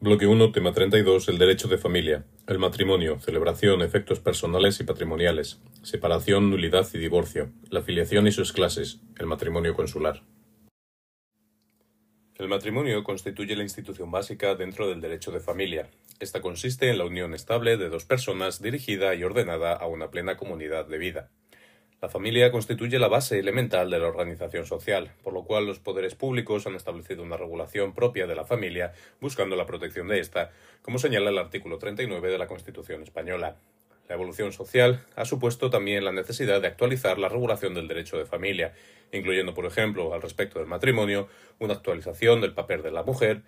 Bloque 1, tema 32, el derecho de familia. El matrimonio, celebración, efectos personales y patrimoniales. Separación, nulidad y divorcio. La filiación y sus clases. El matrimonio consular. El matrimonio constituye la institución básica dentro del derecho de familia. Esta consiste en la unión estable de dos personas dirigida y ordenada a una plena comunidad de vida. La familia constituye la base elemental de la organización social, por lo cual los poderes públicos han establecido una regulación propia de la familia, buscando la protección de ésta, como señala el artículo 39 de la Constitución española. La evolución social ha supuesto también la necesidad de actualizar la regulación del derecho de familia, incluyendo, por ejemplo, al respecto del matrimonio, una actualización del papel de la mujer,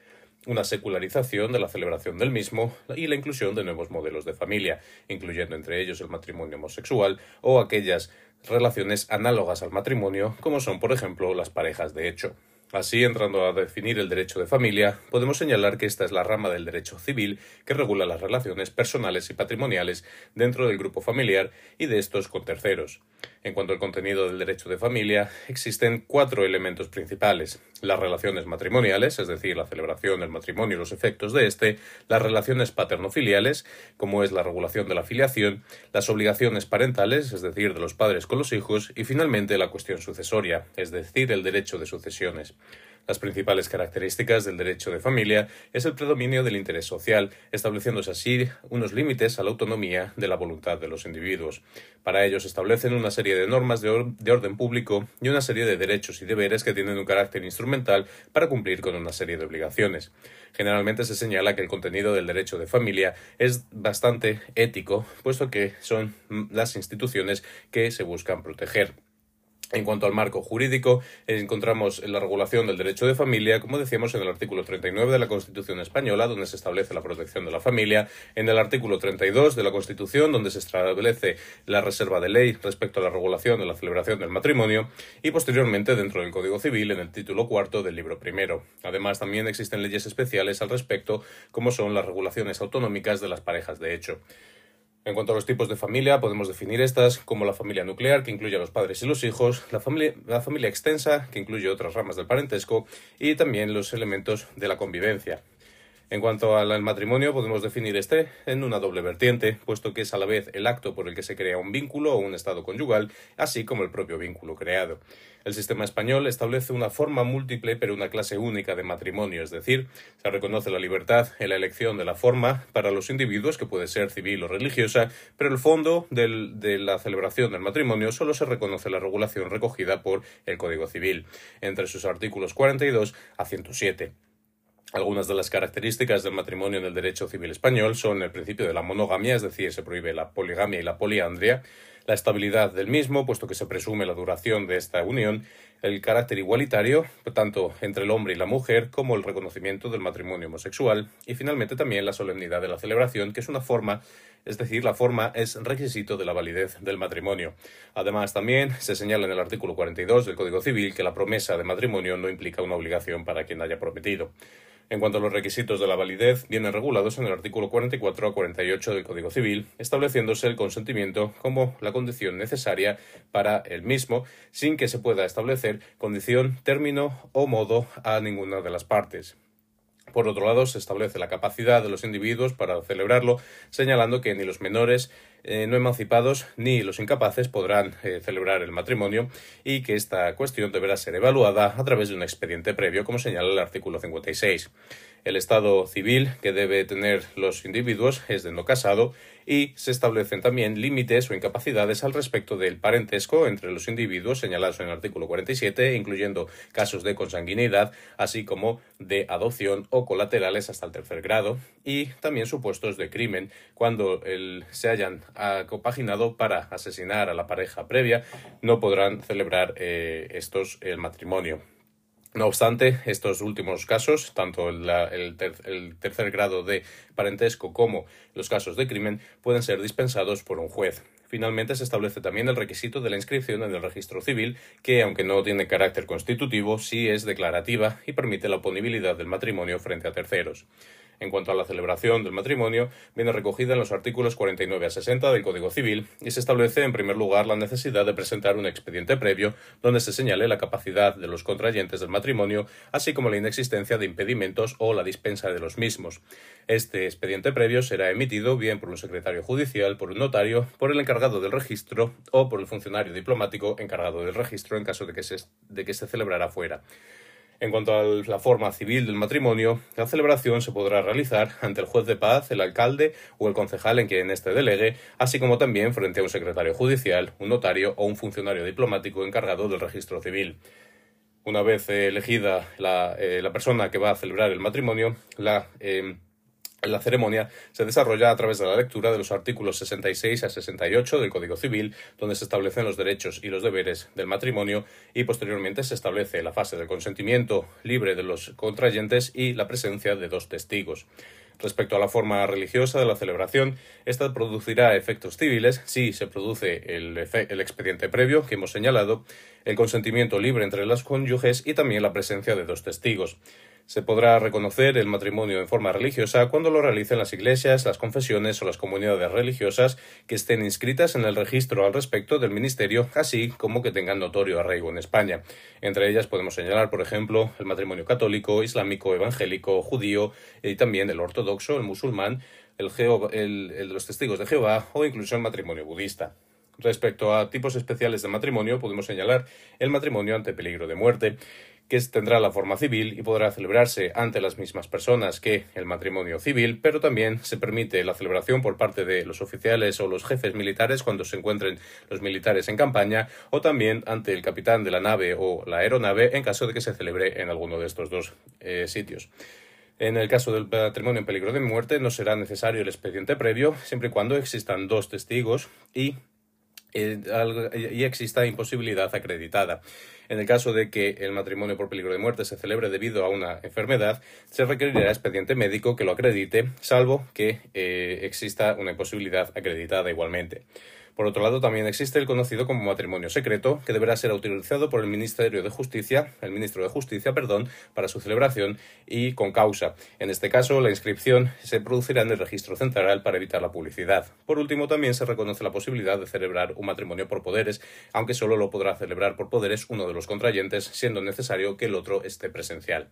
una secularización de la celebración del mismo y la inclusión de nuevos modelos de familia, incluyendo entre ellos el matrimonio homosexual o aquellas relaciones análogas al matrimonio, como son, por ejemplo, las parejas de hecho. Así, entrando a definir el derecho de familia, podemos señalar que esta es la rama del derecho civil que regula las relaciones personales y patrimoniales dentro del grupo familiar y de estos con terceros. En cuanto al contenido del derecho de familia, existen cuatro elementos principales. Las relaciones matrimoniales, es decir, la celebración del matrimonio y los efectos de éste, las relaciones paterno-filiales, como es la regulación de la filiación, las obligaciones parentales, es decir, de los padres con los hijos, y finalmente la cuestión sucesoria, es decir, el derecho de sucesiones. Las principales características del derecho de familia es el predominio del interés social, estableciéndose así unos límites a la autonomía de la voluntad de los individuos. Para ello se establecen una serie de normas de, orden público y una serie de derechos y deberes que tienen un carácter instrumental para cumplir con una serie de obligaciones. Generalmente se señala que el contenido del derecho de familia es bastante ético, puesto que son las instituciones que se buscan proteger. En cuanto al marco jurídico, encontramos en la regulación del derecho de familia, como decíamos en el artículo 39 de la Constitución española, donde se establece la protección de la familia, en el artículo 32 de la Constitución, donde se establece la reserva de ley respecto a la regulación de la celebración del matrimonio, y posteriormente dentro del Código Civil, en el título cuarto del libro primero. Además, también existen leyes especiales al respecto, como son las regulaciones autonómicas de las parejas de hecho. En cuanto a los tipos de familia, podemos definir estas como la familia nuclear, que incluye a los padres y los hijos, la familia, la familia extensa, que incluye otras ramas del parentesco, y también los elementos de la convivencia. En cuanto al matrimonio, podemos definir este en una doble vertiente, puesto que es a la vez el acto por el que se crea un vínculo o un estado conyugal, así como el propio vínculo creado. El sistema español establece una forma múltiple pero una clase única de matrimonio, es decir, se reconoce la libertad en la elección de la forma para los individuos, que puede ser civil o religiosa, pero el fondo de la celebración del matrimonio solo se reconoce la regulación recogida por el Código Civil, entre sus artículos 42 a 107. Algunas de las características del matrimonio en el derecho civil español son el principio de la monogamia, es decir, se prohíbe la poligamia y la poliandria, la estabilidad del mismo, puesto que se presume la duración de esta unión, el carácter igualitario, tanto entre el hombre y la mujer, como el reconocimiento del matrimonio homosexual, y finalmente también la solemnidad de la celebración, que es una forma, es decir, la forma es requisito de la validez del matrimonio. Además, también se señala en el artículo 42 del Código Civil que la promesa de matrimonio no implica una obligación para quien haya prometido. En cuanto a los requisitos de la validez, vienen regulados en el artículo 44 a 48 del Código Civil, estableciéndose el consentimiento como la condición necesaria para el mismo, sin que se pueda establecer condición, término o modo a ninguna de las partes. Por otro lado, se establece la capacidad de los individuos para celebrarlo, señalando que ni los menores eh, no emancipados ni los incapaces podrán eh, celebrar el matrimonio y que esta cuestión deberá ser evaluada a través de un expediente previo, como señala el artículo 56. El estado civil que debe tener los individuos es de no casado y se establecen también límites o incapacidades al respecto del parentesco entre los individuos señalados en el artículo 47, incluyendo casos de consanguinidad, así como de adopción o colaterales hasta el tercer grado, y también supuestos de crimen cuando se hayan compaginado para asesinar a la pareja previa, no podrán celebrar eh, estos el matrimonio. No obstante, estos últimos casos, tanto el, tercer grado de parentesco como los casos de crimen, pueden ser dispensados por un juez. Finalmente, se establece también el requisito de la inscripción en el registro civil, que, aunque no tiene carácter constitutivo, sí es declarativa y permite la oponibilidad del matrimonio frente a terceros. En cuanto a la celebración del matrimonio, viene recogida en los artículos 49 a 60 del Código Civil y se establece en primer lugar la necesidad de presentar un expediente previo donde se señale la capacidad de los contrayentes del matrimonio, así como la inexistencia de impedimentos o la dispensa de los mismos. Este expediente previo será emitido bien por un secretario judicial, por un notario, por el encargado del registro o por el funcionario diplomático encargado del registro en caso de que se, de que se celebrara fuera. En cuanto a la forma civil del matrimonio, la celebración se podrá realizar ante el juez de paz, el alcalde o el concejal en quien éste delegue, así como también frente a un secretario judicial, un notario o un funcionario diplomático encargado del registro civil. Una vez elegida la, eh, persona que va a celebrar el matrimonio, la eh, la ceremonia se desarrolla a través de la lectura de los artículos 66 a 68 del Código Civil, donde se establecen los derechos y los deberes del matrimonio, y posteriormente se establece la fase del consentimiento libre de los contrayentes y la presencia de dos testigos. Respecto a la forma religiosa de la celebración, esta producirá efectos civiles si se produce el, el, expediente previo que hemos señalado, el consentimiento libre entre los cónyuges y también la presencia de dos testigos. Se podrá reconocer el matrimonio en forma religiosa cuando lo realicen las iglesias, las confesiones o las comunidades religiosas que estén inscritas en el registro al respecto del ministerio, así como que tengan notorio arraigo en España. Entre ellas podemos señalar, por ejemplo, el matrimonio católico, islámico, evangélico, judío y también el ortodoxo, el musulmán, el, el, los testigos de Jehová o incluso el matrimonio budista. Respecto a tipos especiales de matrimonio, podemos señalar el matrimonio ante peligro de muerte, que tendrá la forma civil y podrá celebrarse ante las mismas personas que el matrimonio civil, pero también se permite la celebración por parte de los oficiales o los jefes militares cuando se encuentren los militares en campaña, o también ante el capitán de la nave o la aeronave en caso de que se celebre en alguno de estos dos eh, sitios. En el caso del matrimonio en peligro de muerte no será necesario el expediente previo, siempre y cuando existan dos testigos y eh, y exista imposibilidad acreditada. En el caso de que el matrimonio por peligro de muerte se celebre debido a una enfermedad, se requerirá expediente médico que lo acredite, salvo que eh, exista una imposibilidad acreditada igualmente. Por otro lado, también existe el conocido como matrimonio secreto, que deberá ser autorizado por el Ministerio de Justicia, el ministro de Justicia, perdón, para su celebración y con causa. En este caso, la inscripción se producirá en el registro central para evitar la publicidad. Por último, también se reconoce la posibilidad de celebrar un matrimonio por poderes, aunque solo lo podrá celebrar por poderes uno de los contrayentes, siendo necesario que el otro esté presencial.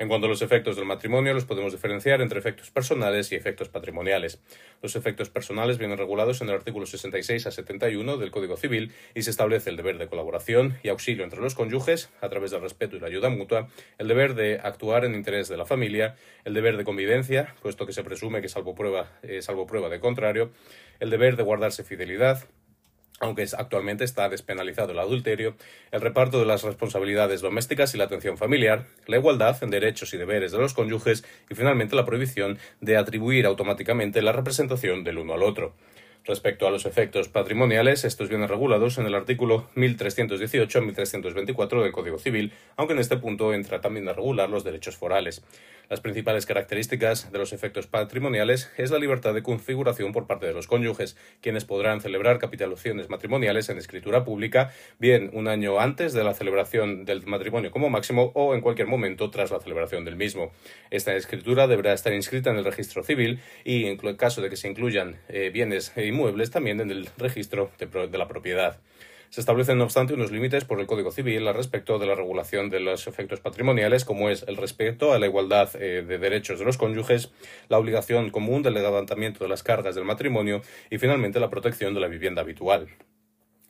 En cuanto a los efectos del matrimonio, los podemos diferenciar entre efectos personales y efectos patrimoniales. Los efectos personales vienen regulados en el artículo 66 a 71 del Código Civil y se establece el deber de colaboración y auxilio entre los cónyuges a través del respeto y la ayuda mutua, el deber de actuar en interés de la familia, el deber de convivencia, puesto que se presume que salvo prueba, eh, salvo prueba de contrario, el deber de guardarse fidelidad, aunque actualmente está despenalizado el adulterio, el reparto de las responsabilidades domésticas y la atención familiar, la igualdad en derechos y deberes de los cónyuges y finalmente la prohibición de atribuir automáticamente la representación del uno al otro. Respecto a los efectos patrimoniales, estos vienen regulados en el artículo 1318 1324 del Código Civil, aunque en este punto entra también a regular los derechos forales. Las principales características de los efectos patrimoniales es la libertad de configuración por parte de los cónyuges, quienes podrán celebrar capitulaciones matrimoniales en escritura pública, bien un año antes de la celebración del matrimonio como máximo o en cualquier momento tras la celebración del mismo. Esta escritura deberá estar inscrita en el registro civil y, en caso de que se incluyan eh, bienes e inmuebles, también en el registro de la propiedad. Se establecen, no obstante, unos límites por el Código Civil al respecto de la regulación de los efectos patrimoniales, como es el respeto a la igualdad eh, de derechos de los cónyuges, la obligación común del levantamiento de las cargas del matrimonio y, finalmente, la protección de la vivienda habitual.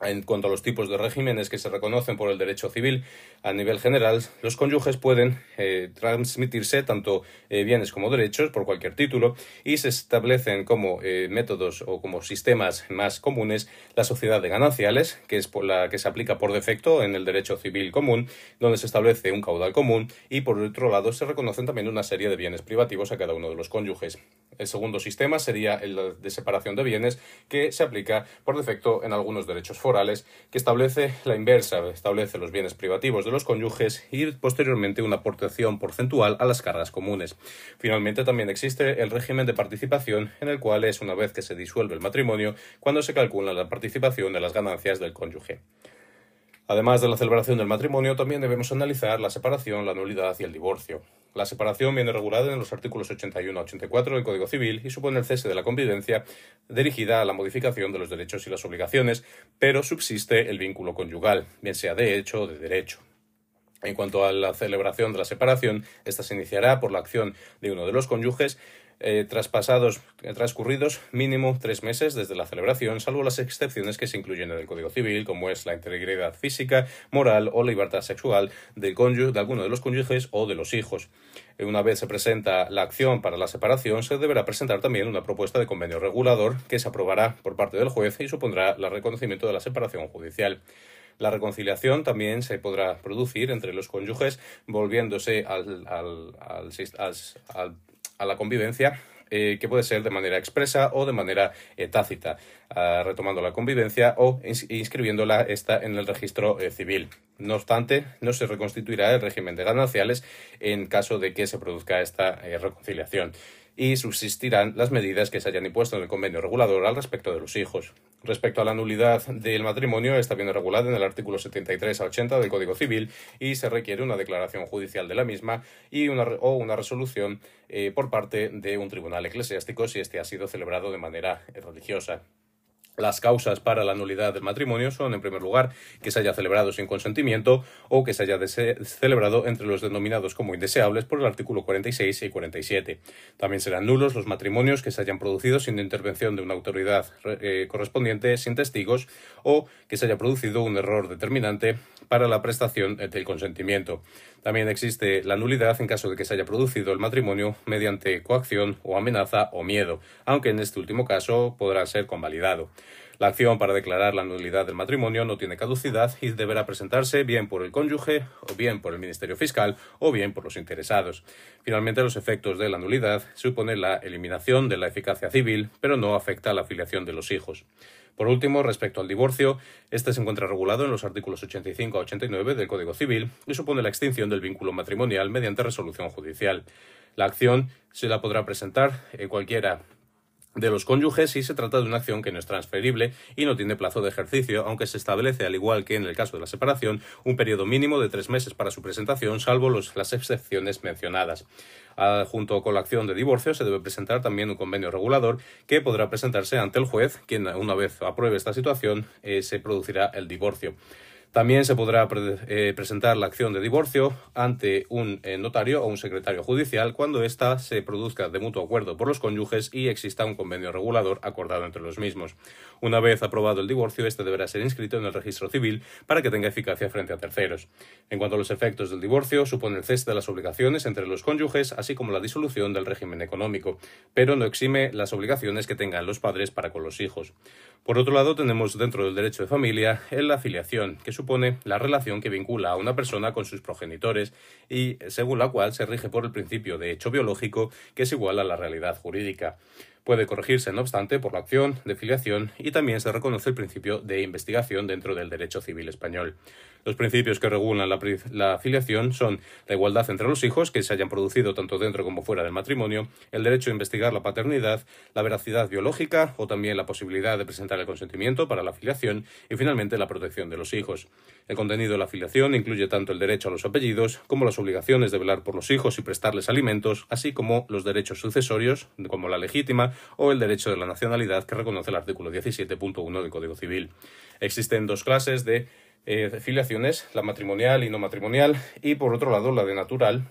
En cuanto a los tipos de regímenes que se reconocen por el derecho civil, a nivel general, los cónyuges pueden eh, transmitirse tanto eh, bienes como derechos por cualquier título y se establecen como eh, métodos o como sistemas más comunes la sociedad de gananciales, que es la que se aplica por defecto en el derecho civil común, donde se establece un caudal común y por otro lado se reconocen también una serie de bienes privativos a cada uno de los cónyuges. El segundo sistema sería el de separación de bienes, que se aplica por defecto en algunos derechos que establece la inversa, establece los bienes privativos de los cónyuges y posteriormente una aportación porcentual a las cargas comunes. Finalmente también existe el régimen de participación, en el cual es una vez que se disuelve el matrimonio cuando se calcula la participación de las ganancias del cónyuge. Además de la celebración del matrimonio, también debemos analizar la separación, la nulidad y el divorcio. La separación viene regulada en los artículos 81 a 84 del Código Civil y supone el cese de la convivencia dirigida a la modificación de los derechos y las obligaciones, pero subsiste el vínculo conyugal, bien sea de hecho o de derecho. En cuanto a la celebración de la separación, esta se iniciará por la acción de uno de los cónyuges eh, traspasados, eh, transcurridos mínimo tres meses desde la celebración, salvo las excepciones que se incluyen en el Código Civil, como es la integridad física, moral o libertad sexual del de alguno de los cónyuges o de los hijos. Eh, una vez se presenta la acción para la separación, se deberá presentar también una propuesta de convenio regulador que se aprobará por parte del juez y supondrá el reconocimiento de la separación judicial. La reconciliación también se podrá producir entre los cónyuges volviéndose al, al, al, a la convivencia eh, que puede ser de manera expresa o de manera eh, tácita, ah, retomando la convivencia o inscribiéndola esta en el registro eh, civil. No obstante, no se reconstituirá el régimen de gananciales en caso de que se produzca esta reconciliación y subsistirán las medidas que se hayan impuesto en el convenio regulador al respecto de los hijos. Respecto a la nulidad del matrimonio, está bien regulada en el artículo 73 a 80 del Código Civil y se requiere una declaración judicial de la misma y una, o una resolución eh, por parte de un tribunal eclesiástico si éste ha sido celebrado de manera religiosa. Las causas para la nulidad del matrimonio son, en primer lugar, que se haya celebrado sin consentimiento o que se haya celebrado entre los denominados como indeseables por el artículo 46 y 47. También serán nulos los matrimonios que se hayan producido sin intervención de una autoridad eh, correspondiente, sin testigos, o que se haya producido un error determinante para la prestación del consentimiento. También existe la nulidad en caso de que se haya producido el matrimonio mediante coacción o amenaza o miedo, aunque en este último caso podrá ser convalidado. La acción para declarar la nulidad del matrimonio no tiene caducidad y deberá presentarse bien por el cónyuge, o bien por el Ministerio Fiscal, o bien por los interesados. Finalmente, los efectos de la nulidad suponen la eliminación de la eficacia civil, pero no afecta a la afiliación de los hijos. Por último, respecto al divorcio, este se encuentra regulado en los artículos 85 a 89 del Código Civil y supone la extinción del vínculo matrimonial mediante resolución judicial. La acción se la podrá presentar en cualquiera de los cónyuges si se trata de una acción que no es transferible y no tiene plazo de ejercicio, aunque se establece, al igual que en el caso de la separación, un periodo mínimo de tres meses para su presentación, salvo las excepciones mencionadas. Ah, junto con la acción de divorcio se debe presentar también un convenio regulador que podrá presentarse ante el juez, quien una vez apruebe esta situación eh, se producirá el divorcio. También se podrá eh, presentar la acción de divorcio ante un eh, notario o un secretario judicial cuando ésta se produzca de mutuo acuerdo por los cónyuges y exista un convenio regulador acordado entre los mismos. Una vez aprobado el divorcio, este deberá ser inscrito en el registro civil para que tenga eficacia frente a terceros. En cuanto a los efectos del divorcio, supone el cese de las obligaciones entre los cónyuges, así como la disolución del régimen económico, pero no exime las obligaciones que tengan los padres para con los hijos. Por otro lado, tenemos dentro del derecho de familia la afiliación, que supone la relación que vincula a una persona con sus progenitores y según la cual se rige por el principio de hecho biológico, que es igual a la realidad jurídica. Puede corregirse, no obstante, por la acción de filiación y también se reconoce el principio de investigación dentro del derecho civil español. Los principios que regulan la, filiación son la igualdad entre los hijos que se hayan producido tanto dentro como fuera del matrimonio, el derecho a investigar la paternidad, la veracidad biológica o también la posibilidad de presentar el consentimiento para la filiación y finalmente la protección de los hijos. El contenido de la filiación incluye tanto el derecho a los apellidos como las obligaciones de velar por los hijos y prestarles alimentos, así como los derechos sucesorios, como la legítima o el derecho de la nacionalidad que reconoce el artículo 17.1 del Código Civil. Existen dos clases de eh, filiaciones, la matrimonial y no matrimonial, y por otro lado la de natural,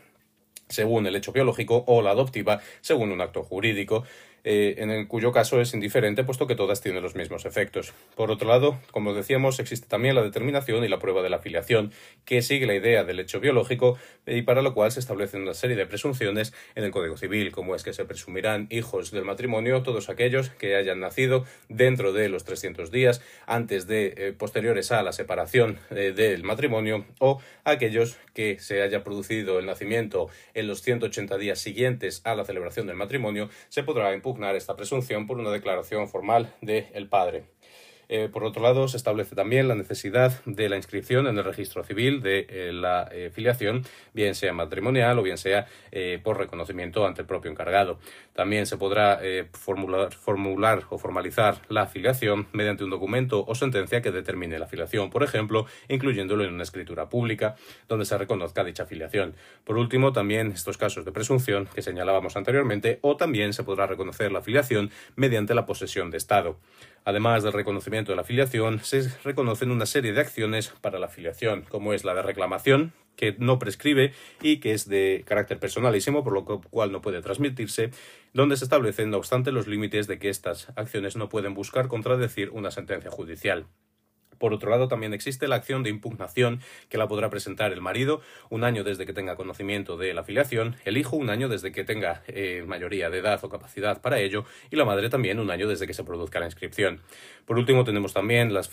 según el hecho biológico, o la adoptiva, según un acto jurídico. Eh, en el cuyo caso es indiferente, puesto que todas tienen los mismos efectos. Por otro lado, como decíamos, existe también la determinación y la prueba de la filiación, que sigue la idea del hecho biológico y para lo cual se establecen una serie de presunciones en el Código Civil, como es que se presumirán hijos del matrimonio todos aquellos que hayan nacido dentro de los 300 días antes de eh, posteriores a la separación eh, del matrimonio o aquellos que se haya producido el nacimiento en los 180 días siguientes a la celebración del matrimonio, se podrá impugnar esta presunción por una declaración formal del padre. Eh, por otro lado, se establece también la necesidad de la inscripción en el registro civil de eh, la eh, filiación, bien sea matrimonial o bien sea por reconocimiento ante el propio encargado. También se podrá formular, formular o formalizar la filiación mediante un documento o sentencia que determine la filiación, por ejemplo, incluyéndolo en una escritura pública donde se reconozca dicha filiación. Por último, también estos casos de presunción que señalábamos anteriormente, o también se podrá reconocer la filiación mediante la posesión de Estado. Además del reconocimiento de la filiación, se reconocen una serie de acciones para la filiación, como es la de reclamación, que no prescribe y que es de carácter personalísimo, por lo cual no puede transmitirse, donde se establecen, no obstante, los límites de que estas acciones no pueden buscar contradecir una sentencia judicial. Por otro lado, también existe la acción de impugnación que la podrá presentar el marido un año desde que tenga conocimiento de la afiliación, el hijo un año desde que tenga eh, mayoría de edad o capacidad para ello y la madre también un año desde que se produzca la inscripción. Por último, tenemos también las,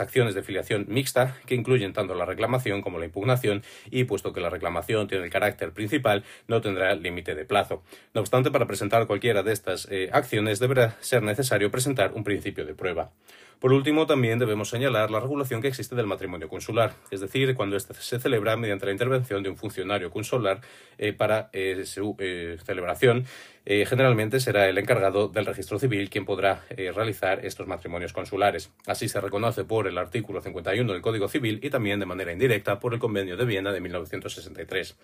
acciones de filiación mixta que incluyen tanto la reclamación como la impugnación y puesto que la reclamación tiene el carácter principal, no tendrá límite de plazo. No obstante, para presentar cualquiera de estas eh, acciones deberá ser necesario presentar un principio de prueba. Por último, también debemos señalar la regulación que existe del matrimonio consular, es decir, cuando éste se celebra mediante la intervención de un funcionario consular eh, para eh, su eh, celebración. Generalmente será el encargado del registro civil quien podrá realizar estos matrimonios consulares. Así se reconoce por el artículo 51 del Código Civil y también de manera indirecta por el Convenio de Viena de 1963.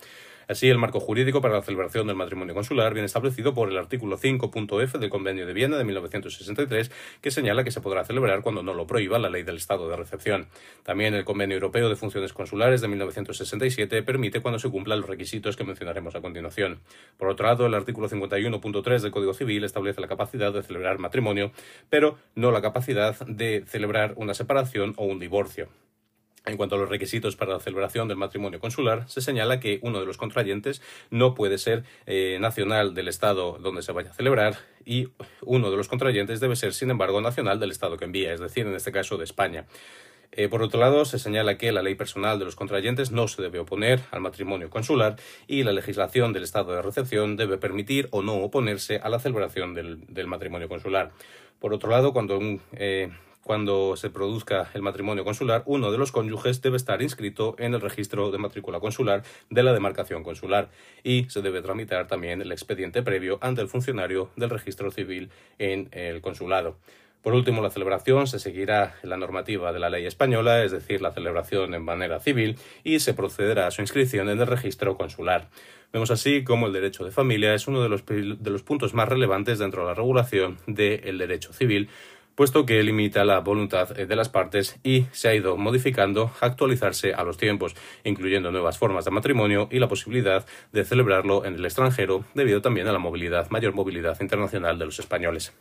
Así, el marco jurídico para la celebración del matrimonio consular viene establecido por el artículo 5.f del Convenio de Viena de 1963, que señala que se podrá celebrar cuando no lo prohíba la ley del Estado de recepción. También el Convenio Europeo de Funciones Consulares de 1967 permite cuando se cumplan los requisitos que mencionaremos a continuación. Por otro lado, el artículo 51.3 del Código Civil establece la capacidad de celebrar matrimonio, pero no la capacidad de celebrar una separación o un divorcio. En cuanto a los requisitos para la celebración del matrimonio consular, se señala que uno de los contrayentes no puede ser eh, nacional del Estado donde se vaya a celebrar y uno de los contrayentes debe ser, sin embargo, nacional del Estado que envía, es decir, en este caso de España. Eh, por otro lado, se señala que la ley personal de los contrayentes no se debe oponer al matrimonio consular y la legislación del Estado de recepción debe permitir o no oponerse a la celebración del, matrimonio consular. Por otro lado, cuando eh, cuando se produzca el matrimonio consular, uno de los cónyuges debe estar inscrito en el registro de matrícula consular de la demarcación consular y se debe tramitar también el expediente previo ante el funcionario del registro civil en el consulado. Por último, la celebración se seguirá en la normativa de la ley española, es decir, la celebración en manera civil, y se procederá a su inscripción en el registro consular. Vemos así cómo el derecho de familia es uno de los, de los puntos más relevantes dentro de la regulación del derecho civil, puesto que limita la voluntad de las partes y se ha ido modificando, actualizarse a los tiempos, incluyendo nuevas formas de matrimonio y la posibilidad de celebrarlo en el extranjero, debido también a la mayor movilidad internacional de los españoles.